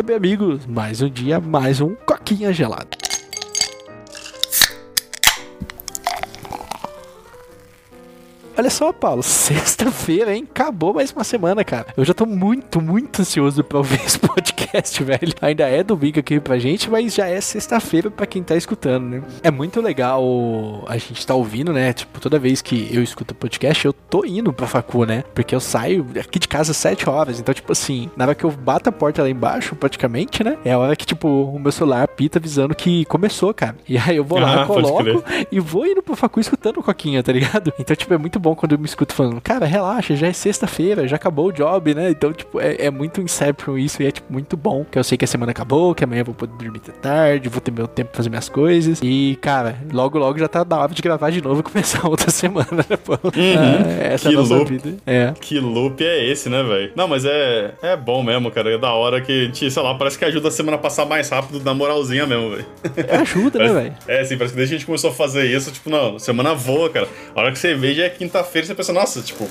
web amigos, mais um dia, mais um coquinha gelado. Olha só, Paulo, sexta-feira, hein? Acabou mais uma semana, cara. Eu já tô muito, muito ansioso pra ouvir esse podcast, velho. Ainda é domingo aqui pra gente, mas já é sexta-feira pra quem tá escutando, né? É muito legal a gente tá ouvindo, né? Tipo, toda vez que eu escuto podcast, eu tô indo pra facu, né? Porque eu saio aqui de casa às 7 horas. Então, tipo assim, na hora que eu bato a porta lá embaixo, praticamente, né? É a hora que, tipo, o meu celular pita avisando que começou, cara. E aí eu vou lá, Ah, coloco e vou indo pro facu escutando o Coquinha, tá ligado? Então, tipo, é muito bom quando eu me escuto falando, cara, relaxa, já é sexta-feira, já acabou o job, né? Então, tipo, é, é muito Inception isso e é, tipo, muito bom. Que eu sei que a semana acabou, que amanhã eu vou poder dormir até tarde, vou ter meu tempo pra fazer minhas coisas. E, cara, logo, logo já tá na hora de gravar de novo e começar outra semana, né, pô? Ah, essa é a Que nossa louco. vida. É. Que loop é esse, né, velho? Não, mas é, é bom mesmo, cara. É da hora que a gente, sei lá, parece que ajuda a semana a passar mais rápido na moralzinha mesmo, velho. Ajuda, né, velho? É, assim, parece que desde que a gente começou a fazer isso, tipo, não, semana voa, cara. A hora que você vê já é quinta-feira, você pensa, nossa, tipo,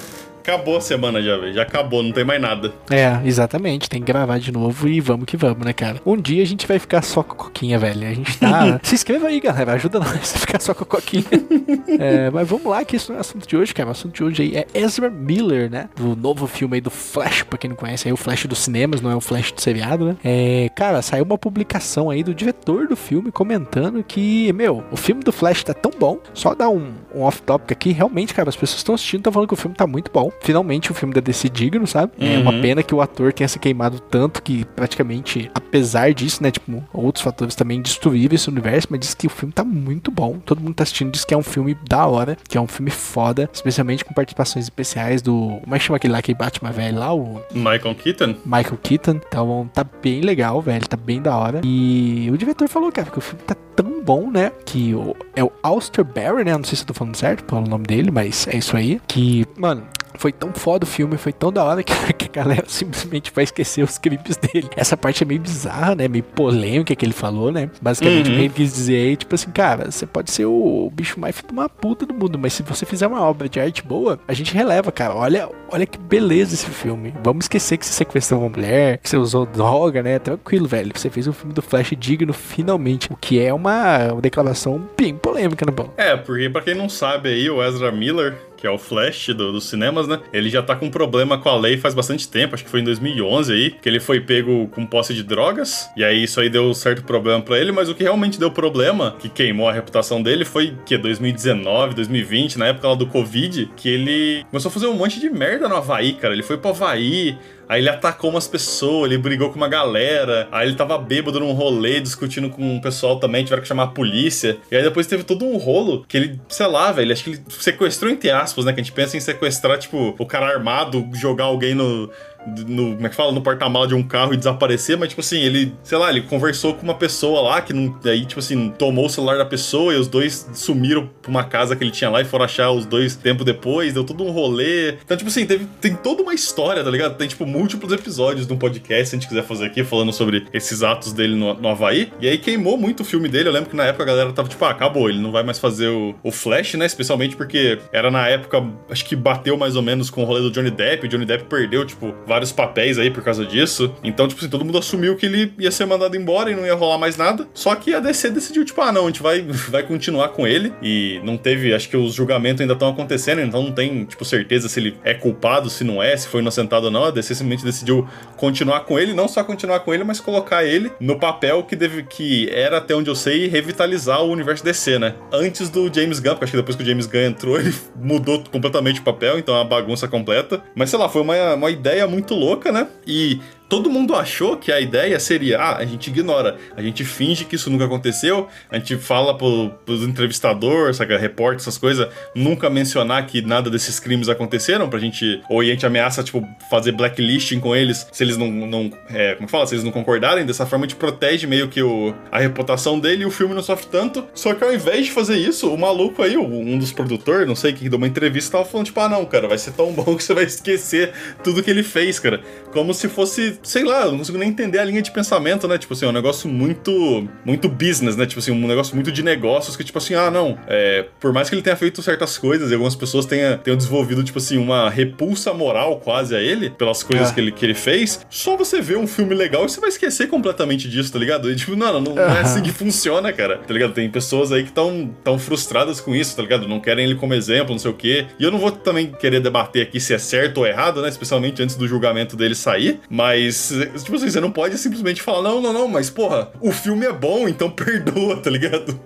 acabou a semana já, velho. Já acabou, não tem mais nada. É, exatamente. Tem que gravar de novo e vamos que vamos, né, cara? Um dia a gente vai ficar só com a coquinha, velho. A gente tá. Se inscreva aí, galera. Ajuda nós a ficar só com a coquinha. É, mas vamos lá, que isso não é assunto de hoje, cara. O assunto de hoje aí é Ezra Miller, né? Do novo filme aí do Flash, pra quem não conhece, aí o Flash dos cinemas, não é o Flash do seriado, né? É, cara, saiu uma publicação aí do diretor do filme comentando que, meu, o filme do Flash tá tão bom. Só dar um, um off-topic aqui, realmente, cara, as pessoas estão assistindo, estão falando que o filme tá muito bom. Finalmente o filme da DC digno, sabe? É uma Uhum. pena que o ator tenha se queimado tanto que praticamente, apesar disso, né, tipo, outros fatores também destruíram esse universo, mas diz que o filme tá muito bom. Todo mundo tá assistindo, diz que é um filme da hora, que é um filme foda, especialmente com participações especiais do. Como é que chama aquele lá que Batman velho lá? O Michael Keaton? Michael Keaton. Então tá bem legal, velho. Tá bem da hora. E o diretor falou, cara, que o filme tá tão bom, né? Que o, é o Alster Barry, né? Não sei se eu tô falando certo pelo nome dele, mas é isso aí. Que, mano. Foi tão foda o filme, foi tão da hora que, a galera simplesmente vai esquecer os clipes dele. Essa parte é meio bizarra, né? Meio polêmica que ele falou, né? Basicamente Uhum. o que ele quis dizer aí, tipo assim, cara, você pode ser o bicho mais filho uma puta do mundo, mas se você fizer uma obra de arte boa, a gente releva, cara. Olha, olha que beleza esse filme. Vamos esquecer que você sequestrou uma mulher, que você usou droga, né? Tranquilo, velho. Você fez um filme do Flash digno finalmente. O que é uma, uma declaração bem polêmica, né, bom? É, porque pra quem não sabe aí, o Ezra Miller, que é o Flash do- dos cinemas, né? Ele já tá com problema com a lei faz bastante tempo, acho que foi em 2011 aí, que ele foi pego com posse de drogas, e aí isso aí deu certo problema pra ele, mas o que realmente deu problema, que queimou a reputação dele, foi que 2019, 2020, na época lá do Covid, que ele começou a fazer um monte de merda no Havaí, cara. Ele foi pro Havaí, Aí ele atacou umas pessoas, ele brigou com uma galera. Aí ele tava bêbado num rolê, discutindo com o pessoal também, tiveram que chamar a polícia. E aí depois teve todo um rolo que ele, sei lá, velho, acho que ele sequestrou entre aspas, né? Que a gente pensa em sequestrar, tipo, o cara armado, jogar alguém no. No, como é que fala? No porta-mala de um carro e desaparecer, mas, tipo assim, ele, sei lá, ele conversou com uma pessoa lá que não. Aí, tipo assim, tomou o celular da pessoa e os dois sumiram pra uma casa que ele tinha lá e foram achar os dois tempo depois, deu todo um rolê. Então, tipo assim, teve, tem toda uma história, tá ligado? Tem, tipo, múltiplos episódios de um podcast, se a gente quiser fazer aqui, falando sobre esses atos dele no, no Havaí. E aí queimou muito o filme dele. Eu lembro que na época a galera tava, tipo, ah, acabou, ele não vai mais fazer o, o Flash, né? Especialmente porque era na época, acho que bateu mais ou menos com o rolê do Johnny Depp. O Johnny Depp perdeu, tipo, vários papéis aí por causa disso. Então, tipo assim, todo mundo assumiu que ele ia ser mandado embora e não ia rolar mais nada. Só que a DC decidiu, tipo, ah, não, a gente vai, vai continuar com ele. E não teve, acho que os julgamentos ainda estão acontecendo, então não tem, tipo, certeza se ele é culpado, se não é, se foi inocentado ou não. A DC simplesmente decidiu continuar com ele, não só continuar com ele, mas colocar ele no papel que deve que era até onde eu sei revitalizar o universo DC, né? Antes do James Gunn, porque acho que depois que o James Gunn entrou, ele mudou completamente o papel, então é uma bagunça completa. Mas sei lá, foi uma, uma ideia muito louca, né? E todo mundo achou que a ideia seria: ah, a gente ignora, a gente finge que isso nunca aconteceu, a gente fala pro, pros entrevistadores, saca, repórter, essas coisas, nunca mencionar que nada desses crimes aconteceram pra gente. Ou a gente ameaça, tipo, fazer blacklisting com eles se eles não. não é, como que fala? Se eles não concordarem. Dessa forma a gente protege meio que o, a reputação dele e o filme não sofre tanto. Só que ao invés de fazer isso, o maluco aí, um dos produtores, não sei, que deu uma entrevista, tava falando, tipo, ah, não, cara, vai ser tão bom que você vai esquecer tudo que ele fez, cara. Como se fosse sei lá, eu não consigo nem entender a linha de pensamento, né? Tipo assim, é um negócio muito, muito business, né? Tipo assim, um negócio muito de negócios que, tipo assim, ah, não, é, por mais que ele tenha feito certas coisas e algumas pessoas tenham, tenham desenvolvido, tipo assim, uma repulsa moral quase a ele, pelas coisas É. que, ele, que ele fez, só você vê um filme legal e você vai esquecer completamente disso, tá ligado? E, tipo, não, não, não é Aham. assim que funciona, cara, tá ligado? Tem pessoas aí que estão tão frustradas com isso, tá ligado? Não querem ele como exemplo, não sei o quê. E eu não vou também querer debater aqui se é certo ou errado, né? Especialmente antes do julgamento dele sair. Mas, tipo assim, você não pode simplesmente falar, não, não, não, mas porra, o filme é bom, então perdoa, tá ligado?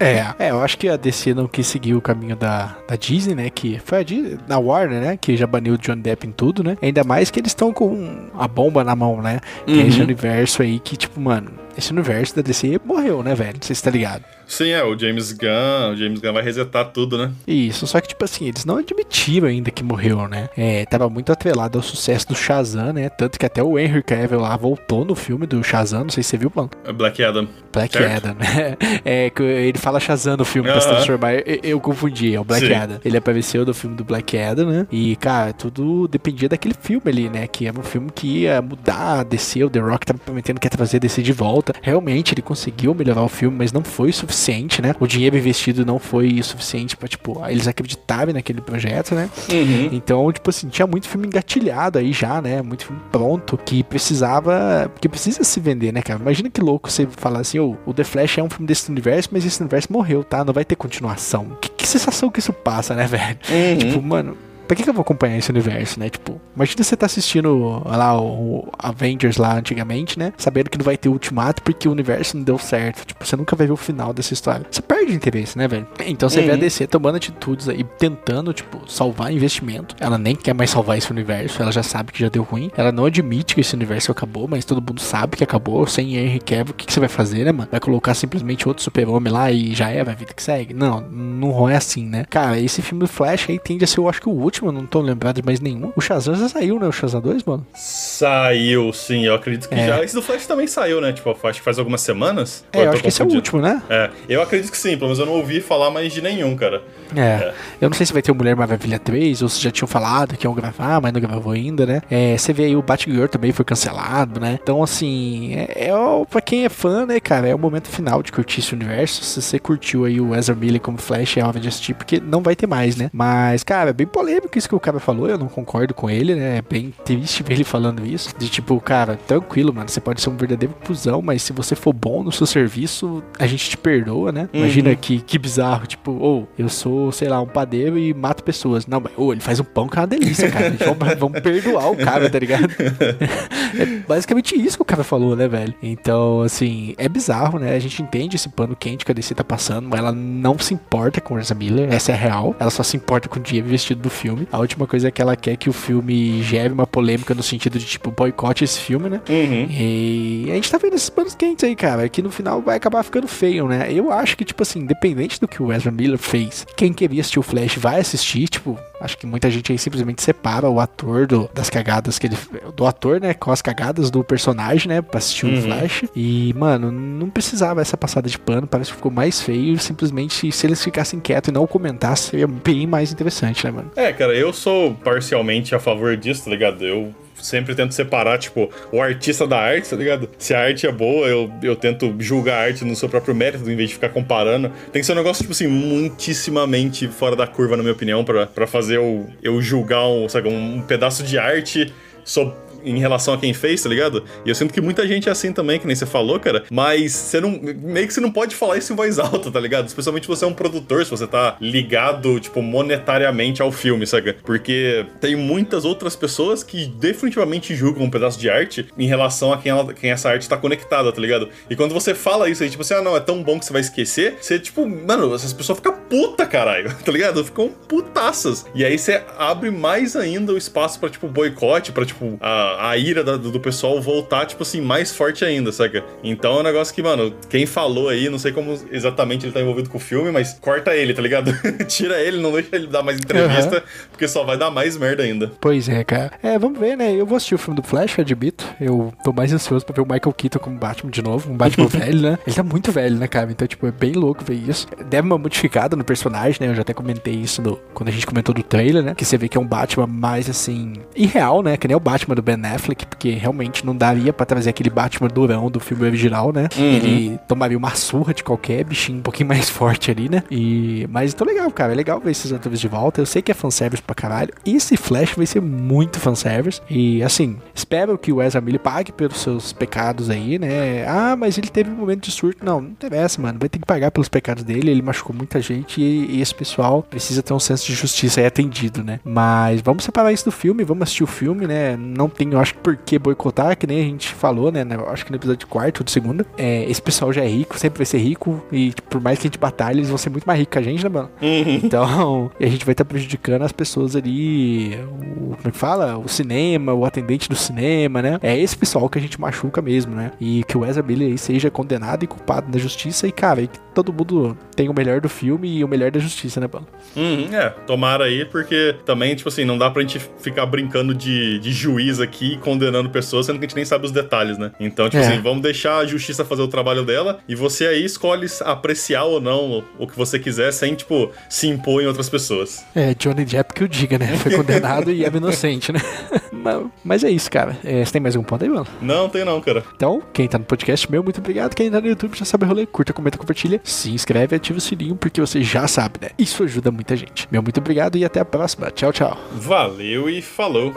É, é, eu acho que a DC não quis seguir o caminho da, da Disney, né? Que foi a Disney, da Warner, né? Que já baniu o John Depp em tudo, né? Ainda mais que eles estão com a bomba na mão, né? Que é esse Uhum. universo aí que, tipo, mano, esse universo da DC morreu, né, velho? Não sei se tá ligado. Sim, é, o James Gunn, o James Gunn vai resetar tudo, né? Isso, só que, tipo assim, eles não admitiram ainda que morreu, né? É, tava muito atrelado ao sucesso do Shazam, né? Tanto que até o Henry Cavill lá voltou no filme do Shazam, não sei se você viu, mano. É Black Adam. Black Certo. Adam, né? É, que ele fala Shazam no filme pra se transformar. Eu, eu confundi, é o Black Sim. Adam. Ele apareceu no filme do Black Adam, né? E, cara, tudo dependia daquele filme ali, né? Que era um filme que ia mudar o The Rock tava prometendo que ia trazer a DC de volta. Realmente, ele conseguiu melhorar o filme, mas não foi o suficiente, né? O dinheiro investido não foi o suficiente pra, tipo, eles acreditarem naquele projeto, né? Uhum. Então, tipo assim, tinha muito filme engatilhado aí já, né? Muito filme pronto que precisava. que precisa se vender, né, cara? Imagina que louco você falar assim: ô, o The Flash é um filme desse universo, mas esse universo morreu, tá? Não vai ter continuação. Que, que sensação que isso passa, né, velho? Uhum. Tipo, mano. Pra que, que eu vou acompanhar esse universo, né? Tipo, imagina você tá assistindo lá o, Avengers lá antigamente, né? Sabendo que não vai ter ultimato porque o universo não deu certo. Tipo, você nunca vai ver o final dessa história. Você perde interesse, né, velho? Então você vê a Uhum. DC tomando atitudes aí, tentando, tipo, salvar investimento. Ela nem quer mais salvar esse universo, ela já sabe que já deu ruim. Ela não admite que esse universo acabou, mas todo mundo sabe que acabou. Sem Henry Cavill, o que, que você vai fazer, né, mano? Vai colocar simplesmente outro super-homem lá e já é, vai vida que segue? Não, não é assim, né? Cara, esse filme do Flash aí tende a ser, eu acho que o último, eu não tô lembrado de mais nenhum. O Shazam já saiu, né? O Shazam 2, mano? Saiu, sim, eu acredito que É. já. Esse do Flash também saiu, né? Tipo, acho que faz algumas semanas. É, eu tô acho que esse é o último, né? É, eu acredito que sim, pelo menos eu não ouvi falar mais de nenhum, cara. É. Eu não sei se vai ter o Mulher Maravilha 3, ou se já tinham falado que iam gravar, mas não gravou ainda, né? É, você vê aí o Batgirl também foi cancelado, né? Então, assim, é, é o- pra quem é fã, né, cara, é o momento final de curtir esse universo. Se você curtiu aí o Ezra Miller como Flash, é hora de assistir, porque não vai ter mais, né? Mas, cara, é bem polêmico isso que o cara falou, eu não concordo com ele, né? É bem triste ver ele falando isso. De tipo, cara, tranquilo, mano, você pode ser um verdadeiro cuzão, mas se você for bom no seu serviço, a gente te perdoa, né? Imagina Uhum. que, que bizarro, tipo, ou eu sou, sei lá, um padeiro e mato pessoas. Não, mas, ô, ele faz um pão que é uma delícia, cara. Vamos, vamos perdoar o cara, tá ligado? é basicamente isso que o cara falou, né, velho? Então, assim, é bizarro, né? A gente entende esse pano quente que a DC tá passando, mas ela não se importa com Ezra Miller, essa é real. Ela só se importa com o dinheiro investido do filme. A última coisa é que ela quer que o filme gere uma polêmica no sentido de, tipo, boicote esse filme, né? Uhum. E a gente tá vendo esses panos quentes aí, cara, que no final vai acabar ficando feio, né? Eu acho que, tipo assim, independente do que o Ezra Miller fez, quem queria assistir o Flash vai assistir, tipo, acho que muita gente aí simplesmente separa o ator do- das cagadas que ele. Do ator, né? Com as cagadas do personagem, né? Pra assistir o Uhum. Flash. E, mano, não precisava essa passada de pano, parece que ficou mais feio. Simplesmente, se eles ficassem quietos e não comentassem, seria bem mais interessante, né, mano? É, cara, eu sou parcialmente a favor disso, tá ligado? Eu sempre tento separar, tipo, o artista da arte, tá ligado? Se a arte é boa, eu, eu tento julgar a arte no seu próprio mérito, em vez de ficar comparando. Tem que ser um negócio, tipo assim, muitíssimamente fora da curva, na minha opinião, pra fazer eu, eu julgar um, sabe, um pedaço de arte sob em relação a quem fez, tá ligado? E eu sinto que muita gente é assim também, que nem você falou, cara. Mas você não. Meio que você não pode falar isso em voz alta, tá ligado? Especialmente se você é um produtor, se você tá ligado, tipo, monetariamente ao filme, saca? Porque tem muitas outras pessoas que definitivamente julgam um pedaço de arte em relação a quem, ela, quem essa arte tá conectada, tá ligado? E quando você fala isso aí, tipo assim, ah, não, é tão bom que você vai esquecer, você, tipo, mano, essas pessoas ficam puta, caralho, tá ligado? Ficam putaças. E aí você abre mais ainda o espaço pra, tipo, boicote, pra, tipo, a, a ira da- do pessoal voltar, tipo assim, mais forte ainda, saca? Então é um negócio que, mano, quem falou aí, não sei como exatamente ele tá envolvido com o filme, mas corta ele, tá ligado? Tira ele, não deixa ele dar mais entrevista, porque só vai dar mais merda ainda. Pois é, cara. É, vamos ver, né? Eu vou assistir o filme do Flash, eu admito. Eu tô mais ansioso pra ver o Michael Keaton como Batman de novo. Um Batman velho, né? Ele tá muito velho, né, cara? Então, tipo, é bem louco ver isso. Deve uma modificada no personagem, né? Eu já até comentei isso no, quando a gente comentou do trailer, né? Que você vê que é um Batman mais, assim, irreal, né? Que nem o Batman do Ben Ben Affleck, porque realmente não daria pra trazer aquele Batman durão do filme original, né? Uhum. Ele tomaria uma surra de qualquer bichinho um pouquinho mais forte ali, né? E... Mas tô legal, cara. É legal ver esses atores de volta. Eu sei que é fanservice pra caralho. Esse Flash vai ser muito fanservice. E, assim, espero que o Ezra Miller pague pelos seus pecados aí, né? Ah, mas ele teve um momento de surto. Não, não interessa, mano. Vai ter que pagar pelos pecados dele. Ele machucou muita gente e, e esse pessoal precisa ter um senso de justiça aí atendido, né? Mas vamos separar isso do filme, vamos assistir o filme, né? Não tem, eu acho que por que boicotar, que nem a gente falou, né? Eu acho que no episódio quarto ou de segunda. É, esse pessoal já é rico, sempre vai ser rico. E tipo, por mais que a gente batalhe, eles vão ser muito mais ricos que a gente, né, mano? Uhum. Então, e a gente vai estar prejudicando as pessoas ali. O, como é que fala? O cinema, o atendente do cinema, né? É esse pessoal que a gente machuca mesmo, né? E que o Ezra Miller aí seja condenado e culpado na justiça. E, cara, e que todo mundo tem o melhor do filme e o melhor da justiça, né, mano? Uhum, é, tomara aí, porque também, tipo assim, não dá pra gente ficar brincando de, de juiz aqui condenando pessoas, sendo que a gente nem sabe os detalhes, né? Então, tipo É. assim, vamos deixar a justiça fazer o trabalho dela e você aí escolhe apreciar ou não o que você quiser sem, tipo, se impor em outras pessoas. É, Johnny Depp que o diga, né? Foi condenado e é inocente, né? Mas, mas é isso, cara. É, você tem mais algum ponto aí, mano? Não, tem não, cara. Então, quem tá no podcast, meu, muito obrigado. Quem tá no YouTube já sabe o rolê. Curta, comenta, compartilha. Se inscreve e ativa o sininho, porque você já sabe, né? Isso ajuda muita gente. Meu, muito obrigado e até a próxima. Tchau, tchau. Valeu e falou.